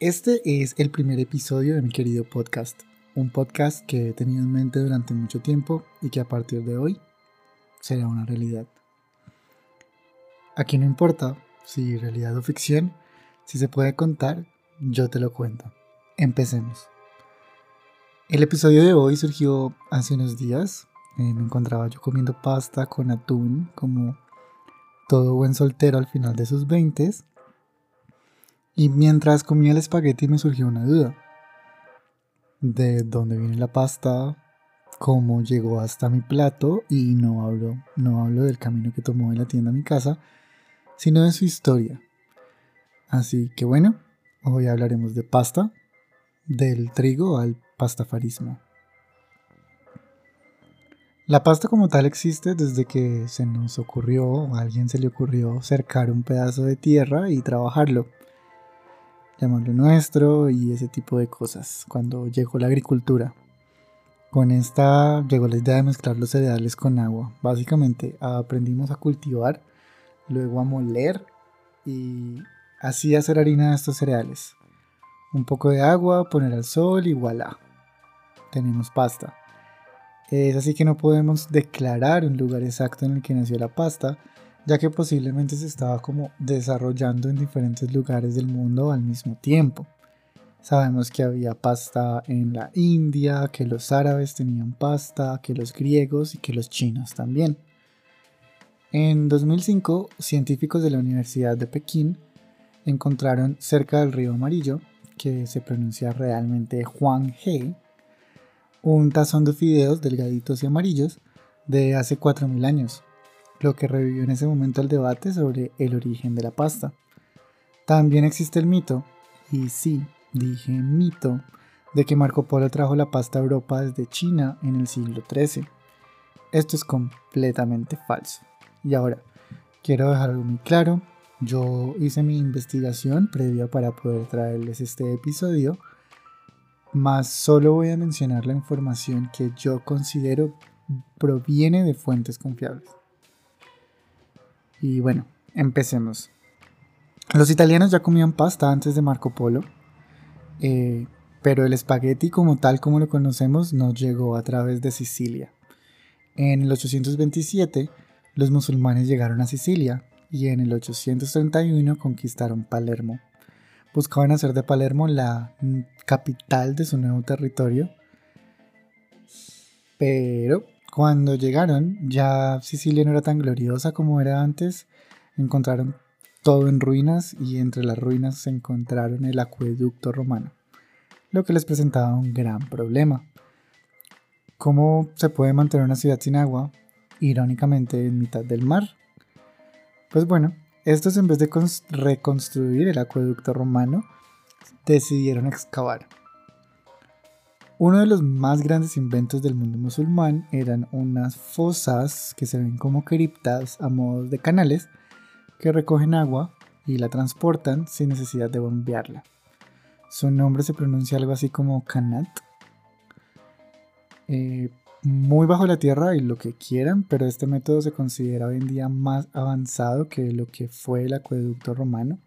Este es el primer episodio de mi querido podcast, un podcast que he tenido en mente durante mucho tiempo y que a partir de hoy será una realidad. Aquí no importa si realidad o ficción, si se puede contar, yo te lo cuento. Empecemos. El episodio de hoy surgió hace unos días. Eh, me encontraba yo comiendo pasta con atún, como todo buen soltero al final de sus veintes y mientras comía el espagueti me surgió una duda. ¿De dónde viene la pasta? ¿Cómo llegó hasta mi plato? Y no hablo, no hablo del camino que tomó de la tienda a mi casa, sino de su historia. Así que bueno, hoy hablaremos de pasta, del trigo al pastafarismo. La pasta como tal existe desde que se nos ocurrió, a alguien se le ocurrió cercar un pedazo de tierra y trabajarlo llamarlo nuestro y ese tipo de cosas, cuando llegó la agricultura. Con esta llegó la idea de mezclar los cereales con agua. Básicamente aprendimos a cultivar, luego a moler y así hacer harina de estos cereales. Un poco de agua, poner al sol y voilà. Tenemos pasta. Es así que no podemos declarar un lugar exacto en el que nació la pasta, ya que posiblemente se estaba como desarrollando en diferentes lugares del mundo al mismo tiempo. Sabemos que había pasta en la India, que los árabes tenían pasta, que los griegos y que los chinos también. En 2005, científicos de la Universidad de Pekín encontraron cerca del río Amarillo, que se pronuncia realmente He, un tazón de fideos delgaditos y amarillos de hace 4.000 años, lo que revivió en ese momento el debate sobre el origen de la pasta. También existe el mito, y sí, dije mito, de que Marco Polo trajo la pasta a Europa desde China en el siglo XIII. Esto es completamente falso. Y ahora, quiero dejar algo muy claro, yo hice mi investigación previa para poder traerles este episodio, más solo voy a mencionar la información que yo considero proviene de fuentes confiables. Y bueno, empecemos. Los italianos ya comían pasta antes de Marco Polo, eh, pero el espagueti como tal como lo conocemos nos llegó a través de Sicilia. En el 827 los musulmanes llegaron a Sicilia y en el 831 conquistaron Palermo. Buscaban hacer de Palermo la capital de su nuevo territorio, pero cuando llegaron, ya Sicilia no era tan gloriosa como era antes. Encontraron todo en ruinas y entre las ruinas se encontraron el acueducto romano, lo que les presentaba un gran problema. ¿Cómo se puede mantener una ciudad sin agua, irónicamente en mitad del mar? Pues bueno, estos en vez de reconstruir el acueducto romano, decidieron excavar. Uno de los más grandes inventos del mundo musulmán eran unas fosas que se ven como criptas a modo de canales que recogen agua y la transportan sin necesidad de bombearla. Su nombre se pronuncia algo así como canat. Eh, muy bajo la tierra y lo que quieran, pero este método se considera hoy en día más avanzado que lo que fue el acueducto romano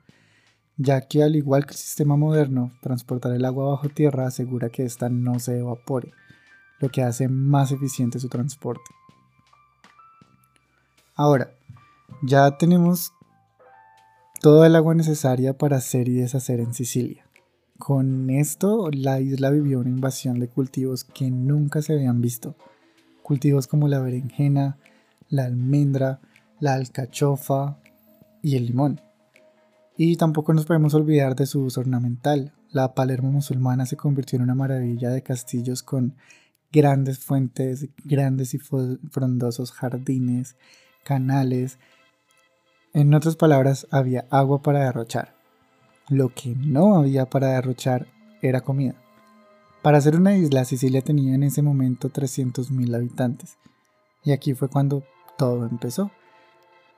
ya que al igual que el sistema moderno, transportar el agua bajo tierra asegura que ésta no se evapore, lo que hace más eficiente su transporte. Ahora, ya tenemos toda el agua necesaria para hacer y deshacer en Sicilia. Con esto, la isla vivió una invasión de cultivos que nunca se habían visto. Cultivos como la berenjena, la almendra, la alcachofa y el limón. Y tampoco nos podemos olvidar de su uso ornamental. La Palermo musulmana se convirtió en una maravilla de castillos con grandes fuentes, grandes y frondosos jardines, canales. En otras palabras, había agua para derrochar. Lo que no había para derrochar era comida. Para ser una isla, Sicilia tenía en ese momento 300.000 habitantes. Y aquí fue cuando todo empezó.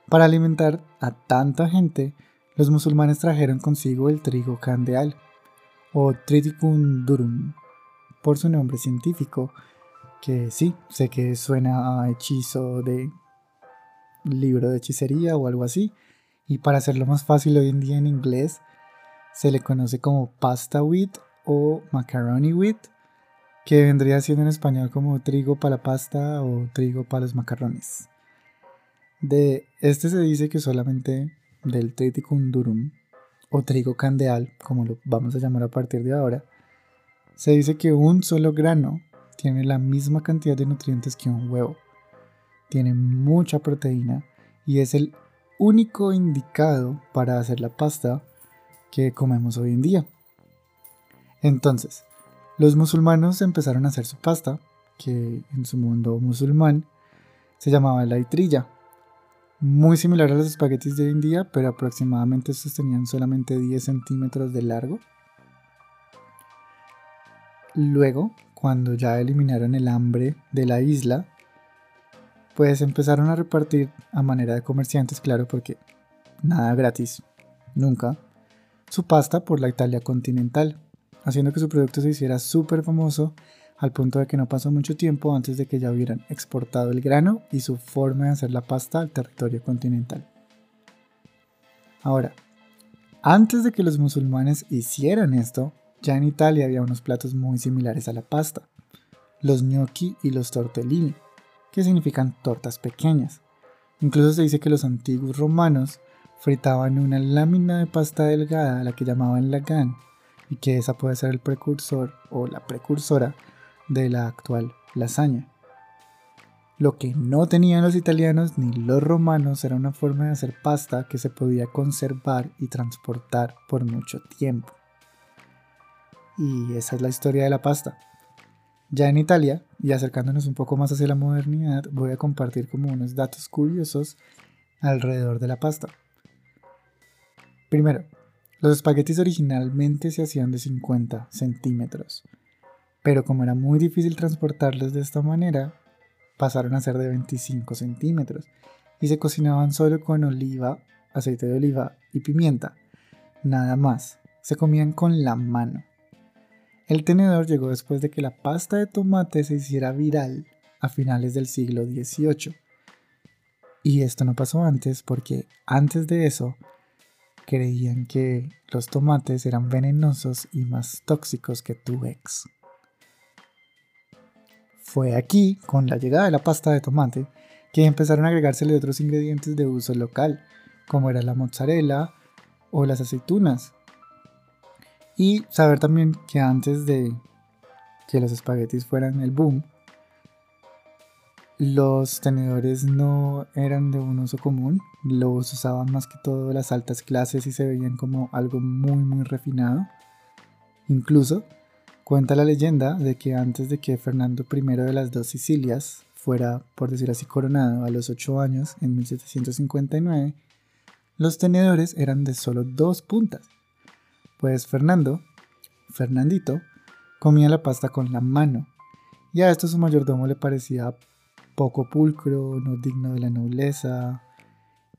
Para alimentar a tanta gente, los musulmanes trajeron consigo el trigo candeal, o Triticum durum, por su nombre científico, que sí, sé que suena a hechizo de libro de hechicería o algo así, y para hacerlo más fácil hoy en día en inglés, se le conoce como pasta wheat o macaroni wheat, que vendría siendo en español como trigo para la pasta o trigo para los macarrones. De este se dice que solamente del triticum durum o trigo candeal, como lo vamos a llamar a partir de ahora, se dice que un solo grano tiene la misma cantidad de nutrientes que un huevo. Tiene mucha proteína y es el único indicado para hacer la pasta que comemos hoy en día. Entonces, los musulmanos empezaron a hacer su pasta, que en su mundo musulmán se llamaba la itrilla. Muy similar a los espaguetis de hoy en día, pero aproximadamente estos tenían solamente 10 centímetros de largo. Luego, cuando ya eliminaron el hambre de la isla, pues empezaron a repartir a manera de comerciantes, claro, porque nada gratis, nunca, su pasta por la Italia continental, haciendo que su producto se hiciera súper famoso al punto de que no pasó mucho tiempo antes de que ya hubieran exportado el grano y su forma de hacer la pasta al territorio continental. Ahora, antes de que los musulmanes hicieran esto, ya en Italia había unos platos muy similares a la pasta, los gnocchi y los tortellini, que significan tortas pequeñas. Incluso se dice que los antiguos romanos fritaban una lámina de pasta delgada la que llamaban lagan y que esa puede ser el precursor o la precursora de la actual lasaña. Lo que no tenían los italianos ni los romanos era una forma de hacer pasta que se podía conservar y transportar por mucho tiempo. Y esa es la historia de la pasta. Ya en Italia, y acercándonos un poco más hacia la modernidad, voy a compartir como unos datos curiosos alrededor de la pasta. Primero, los espaguetis originalmente se hacían de 50 centímetros, pero como era muy difícil transportarlos de esta manera, pasaron a ser de 25 centímetros y se cocinaban solo con oliva, aceite de oliva y pimienta. Nada más, se comían con la mano. El tenedor llegó después de que la pasta de tomate se hiciera viral a finales del siglo XVIII. Y esto no pasó antes porque antes de eso creían que los tomates eran venenosos y más tóxicos que tu ex. Fue aquí, con la llegada de la pasta de tomate, que empezaron a agregársele otros ingredientes de uso local, como era la mozzarella o las aceitunas, y saber también que antes de que los espaguetis fueran el boom, los tenedores no eran de un uso común, los usaban más que todo las altas clases y se veían como algo muy muy refinado. Incluso cuenta la leyenda de que antes de que Fernando I de las dos Sicilias fuera, por decir así, coronado a los 8 años en 1759, los tenedores eran de solo dos puntas. Pues Fernando, Fernandito, comía la pasta con la mano, y a esto su mayordomo le parecía poco pulcro, no digno de la nobleza,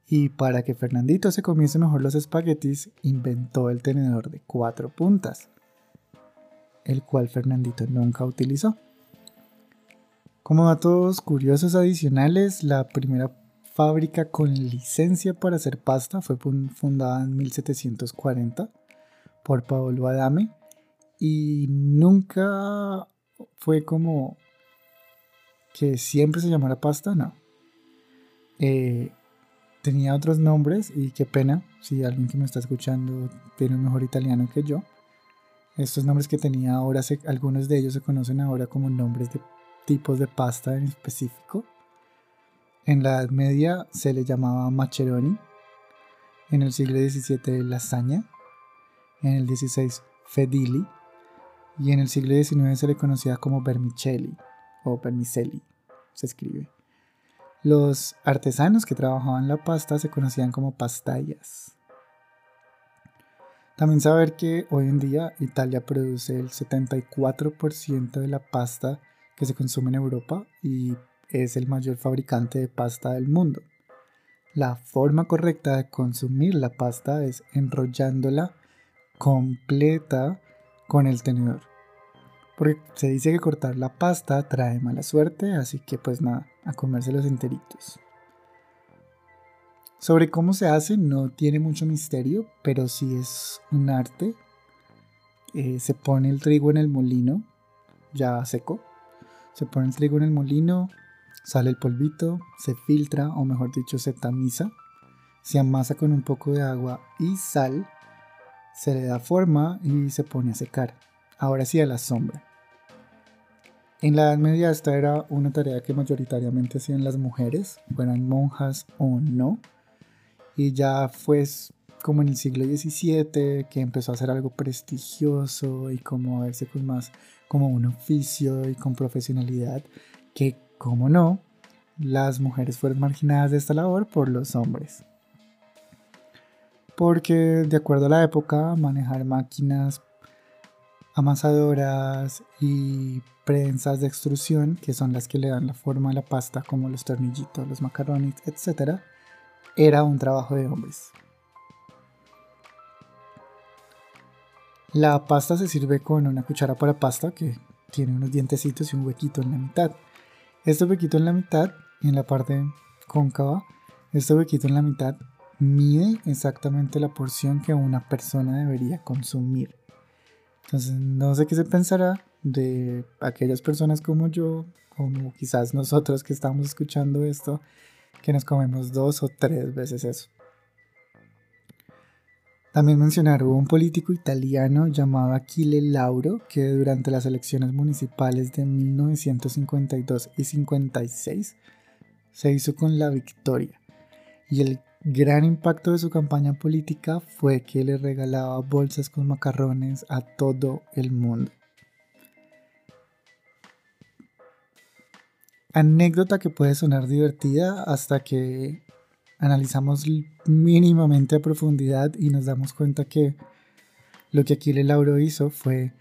y para que Fernandito se comiese mejor los espaguetis, inventó el tenedor de cuatro puntas, el cual Fernandito nunca utilizó. Como datos curiosos adicionales, la primera fábrica con licencia para hacer pasta fue fundada en 1740 por Paolo Adame y nunca fue como que siempre se llamara pasta, no. Eh, tenía otros nombres y qué pena si alguien que me está escuchando tiene un mejor italiano que yo. Estos nombres que tenía ahora, algunos de ellos se conocen ahora como nombres de tipos de pasta en específico. En la Edad Media se le llamaba macheroni, en el siglo XVII lasaña, en el XVI Fedili y en el siglo XIX se le conocía como vermicelli o vermicelli, se escribe. Los artesanos que trabajaban la pasta se conocían como pastallas. También saber que hoy en día Italia produce el 74% de la pasta que se consume en Europa y es el mayor fabricante de pasta del mundo. La forma correcta de consumir la pasta es enrollándola completa con el tenedor. Porque se dice que cortar la pasta trae mala suerte, así que pues nada, a comerse los enteritos. Sobre cómo se hace no tiene mucho misterio, pero sí es un arte. Eh, se pone el trigo en el molino, ya seco. Se pone el trigo en el molino, sale el polvito, se filtra, o mejor dicho, se tamiza. Se amasa con un poco de agua y sal. Se le da forma y se pone a secar. Ahora sí a la sombra. En la Edad Media esta era una tarea que mayoritariamente hacían las mujeres, fueran monjas o no y ya fue como en el siglo XVII que empezó a ser algo prestigioso y como a verse con más como un oficio y con profesionalidad que, como no, las mujeres fueron marginadas de esta labor por los hombres. Porque de acuerdo a la época, manejar máquinas amasadoras y prensas de extrusión, que son las que le dan la forma a la pasta, como los tornillitos, los macarrones, etc., era un trabajo de hombres. La pasta se sirve con una cuchara para pasta que tiene unos dientecitos y un huequito en la mitad. Este huequito en la mitad, en la parte cóncava, este huequito en la mitad mide exactamente la porción que una persona debería consumir. Entonces, no sé qué se pensará de aquellas personas como yo, como quizás nosotros que estamos escuchando esto, que nos comemos dos o tres veces eso. También mencionar, hubo un político italiano llamado Achille Lauro que durante las elecciones municipales de 1952 y 56 se hizo con la victoria. Y el gran impacto de su campaña política fue que le regalaba bolsas con macarrones a todo el mundo. Anécdota que puede sonar divertida hasta que analizamos mínimamente a profundidad y nos damos cuenta que lo que Aquile Lauro hizo fue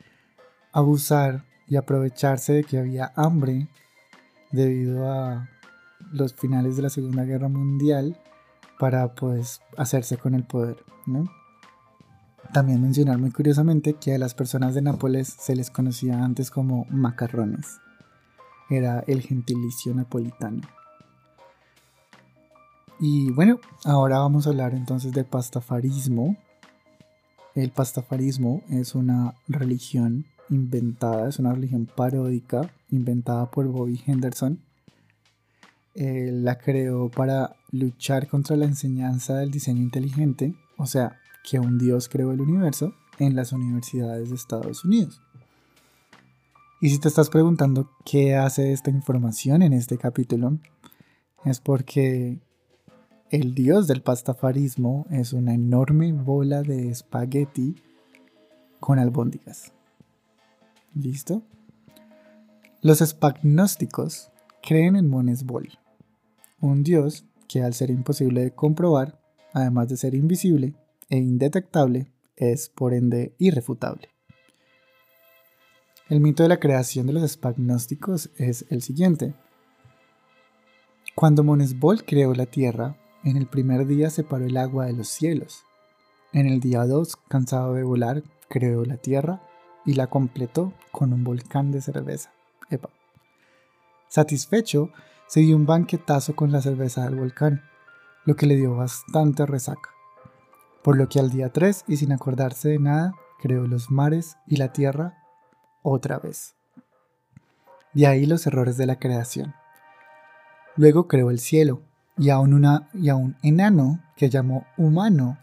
abusar y aprovecharse de que había hambre debido a los finales de la Segunda Guerra Mundial para pues hacerse con el poder, También mencionar muy curiosamente que a las personas de Nápoles se les conocía antes como macarrones era el gentilicio napolitano. Y bueno, ahora vamos a hablar entonces de pastafarismo. El pastafarismo es una religión inventada, es una religión paródica inventada por Bobby Henderson. la creó para luchar contra la enseñanza del diseño inteligente, o sea, que un dios creó el universo en las universidades de Estados Unidos. Y si te estás preguntando qué hace esta información en este capítulo, es porque el dios del pastafarismo es una enorme bola de espagueti con albóndigas. ¿Listo? Los espagnósticos creen en Monesbol, un dios que al ser imposible de comprobar, además de ser invisible e indetectable, es por ende irrefutable. El mito de la creación de los espagnósticos es el siguiente. Cuando Monesbol creó la tierra, en el primer día separó el agua de los cielos. En el día 2, cansado de volar, creó la tierra y la completó con un volcán de cerveza. Satisfecho, se dio un banquetazo con la cerveza del volcán, lo que le dio bastante resaca. Por lo que al día 3, y sin acordarse de nada, creó los mares y la tierra otra vez. De ahí los errores de la creación. Luego creó el cielo y a un, y enano que llamó humano.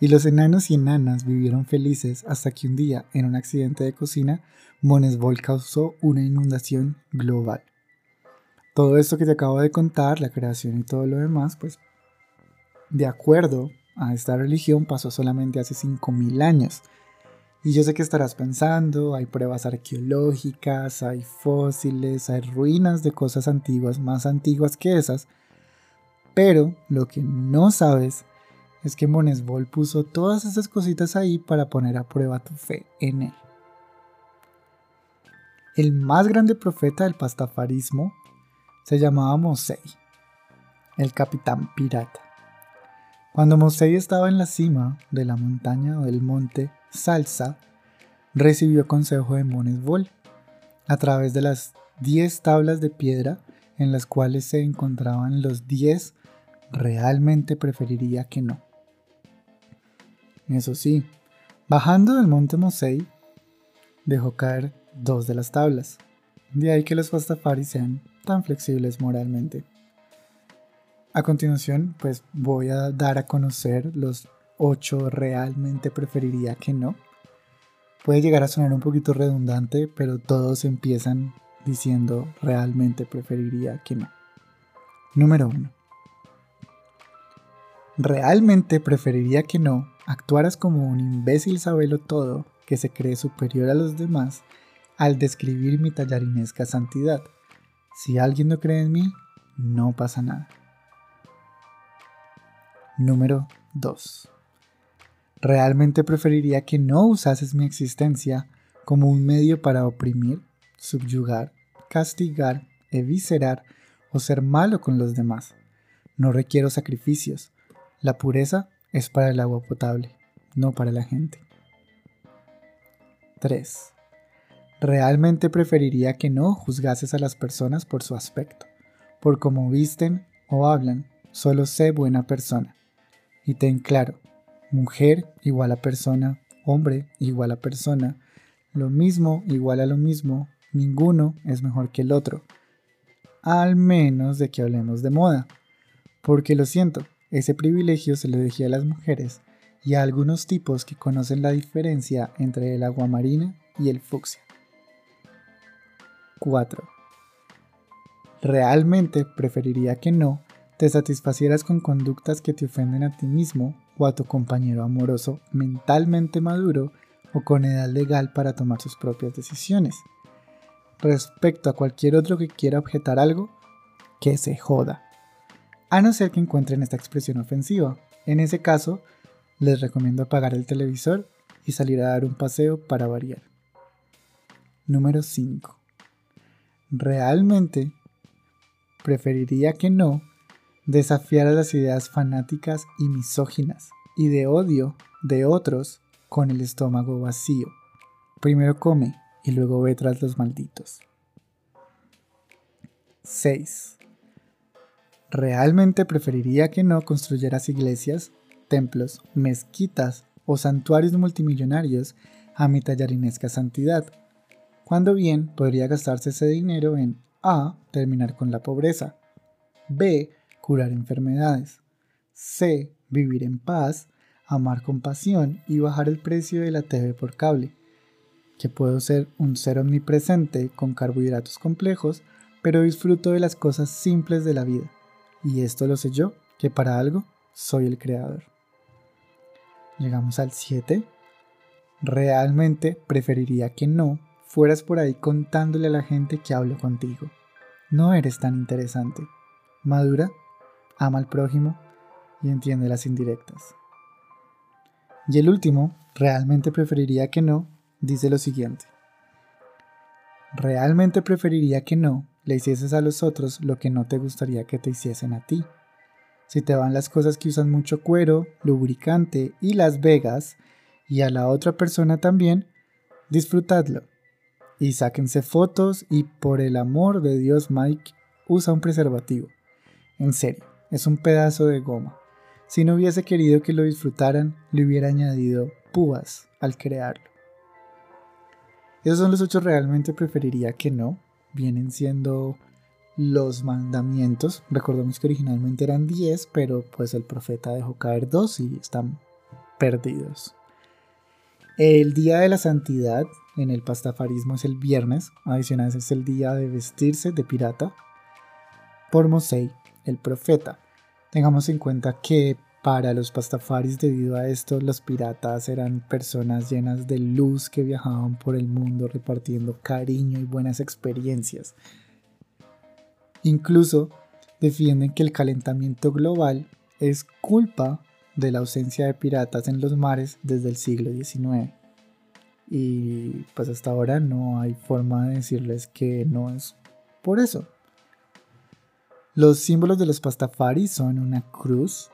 Y los enanos y enanas vivieron felices hasta que un día, en un accidente de cocina, Monesbol causó una inundación global. Todo esto que te acabo de contar, la creación y todo lo demás, pues de acuerdo a esta religión pasó solamente hace 5.000 años y yo sé que estarás pensando, hay pruebas arqueológicas, hay fósiles, hay ruinas de cosas antiguas, más antiguas que esas, pero lo que no sabes es que Monesbol puso todas esas cositas ahí para poner a prueba tu fe en él. El más grande profeta del pastafarismo se llamaba Mosei, el capitán pirata. Cuando Mosei estaba en la cima de la montaña o del monte Salsa, recibió consejo de Monesbol a través de las 10 tablas de piedra en las cuales se encontraban los 10 realmente preferiría que no. Eso sí, bajando del monte Mosei, dejó caer dos de las tablas. De ahí que los pastafaris sean tan flexibles moralmente. A continuación, pues voy a dar a conocer los ocho realmente preferiría que no. Puede llegar a sonar un poquito redundante, pero todos empiezan diciendo realmente preferiría que no. Número 1. Realmente preferiría que no actuaras como un imbécil sabelo todo que se cree superior a los demás al describir mi tallarinesca santidad. Si alguien no cree en mí, no pasa nada. Número 2. Realmente preferiría que no usases mi existencia como un medio para oprimir, subyugar, castigar, eviscerar o ser malo con los demás. No requiero sacrificios. La pureza es para el agua potable, no para la gente. 3. Realmente preferiría que no juzgases a las personas por su aspecto, por cómo visten o hablan. Solo sé buena persona. Y ten claro, mujer igual a persona, hombre igual a persona, lo mismo igual a lo mismo, ninguno es mejor que el otro. Al menos de que hablemos de moda. Porque lo siento, ese privilegio se le dejé a las mujeres y a algunos tipos que conocen la diferencia entre el agua marina y el fucsia. 4. Realmente preferiría que no te satisfacieras con conductas que te ofenden a ti mismo o a tu compañero amoroso mentalmente maduro o con edad legal para tomar sus propias decisiones. Respecto a cualquier otro que quiera objetar algo, que se joda. A no ser que encuentren esta expresión ofensiva. En ese caso, les recomiendo apagar el televisor y salir a dar un paseo para variar. Número 5. Realmente preferiría que no desafiara las ideas fanáticas y misóginas y de odio de otros con el estómago vacío. Primero come y luego ve tras los malditos. 6. Realmente preferiría que no construyeras iglesias templos, mezquitas o santuarios multimillonarios a mi tallarinesca santidad, cuando bien podría gastarse ese dinero en A. terminar con la pobreza, B. curar enfermedades, C. vivir en paz, amar con pasión y bajar el precio de la TV por cable, que puedo ser un ser omnipresente con carbohidratos complejos, pero disfruto de las cosas simples de la vida. Y esto lo sé yo, que para algo soy el creador. Llegamos al 7. Realmente preferiría que no fueras por ahí contándole a la gente que hablo contigo. No eres tan interesante. Madura, ama al prójimo y entiende las indirectas. Y el último, realmente preferiría que no, dice lo siguiente. Realmente preferiría que no le hicieses a los otros lo que no te gustaría que te hiciesen a ti. Si te van las cosas que usan mucho cuero, lubricante y Las Vegas, y a la otra persona también, disfrutadlo. Y sáquense fotos y por el amor de Dios Mike, usa un preservativo. En serio, es un pedazo de goma. Si no hubiese querido que lo disfrutaran, le hubiera añadido púas al crearlo. Esos son los ocho realmente preferiría que no. Vienen siendo los mandamientos. Recordemos que originalmente eran 10, pero pues el profeta dejó caer dos y están perdidos. El día de la santidad en el pastafarismo es el viernes, adicional es el día de vestirse de pirata por Mosei, el profeta. Tengamos en cuenta que para los pastafaris debido a esto los piratas eran personas llenas de luz que viajaban por el mundo repartiendo cariño y buenas experiencias. Incluso defienden que el calentamiento global es culpa de la ausencia de piratas en los mares desde el siglo XIX. Y pues hasta ahora no hay forma de decirles que no es por eso. Los símbolos de los pastafaris son una cruz,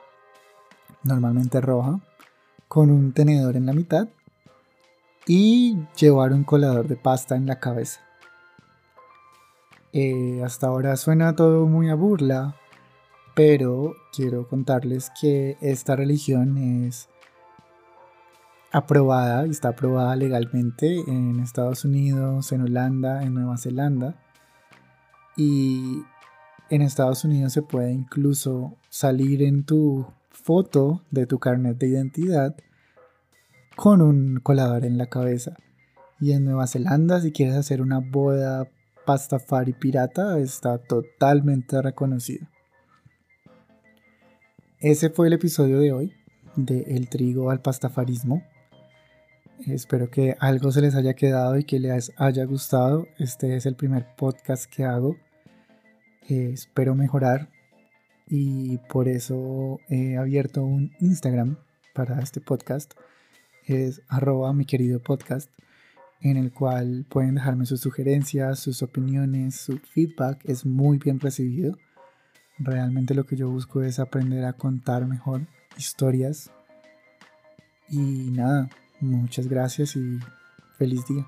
normalmente roja, con un tenedor en la mitad y llevar un colador de pasta en la cabeza. Eh, hasta ahora suena todo muy a burla, pero quiero contarles que esta religión es aprobada y está aprobada legalmente en Estados Unidos, en Holanda, en Nueva Zelanda. Y en Estados Unidos se puede incluso salir en tu foto de tu carnet de identidad con un colador en la cabeza. Y en Nueva Zelanda, si quieres hacer una boda pastafari pirata, está totalmente reconocido. Ese fue el episodio de hoy de El trigo al pastafarismo. Espero que algo se les haya quedado y que les haya gustado. Este es el primer podcast que hago. Eh, espero mejorar y por eso he abierto un Instagram para este podcast. Es arroba mi querido podcast en el cual pueden dejarme sus sugerencias, sus opiniones, su feedback es muy bien recibido. Realmente lo que yo busco es aprender a contar mejor historias. Y nada, muchas gracias y feliz día.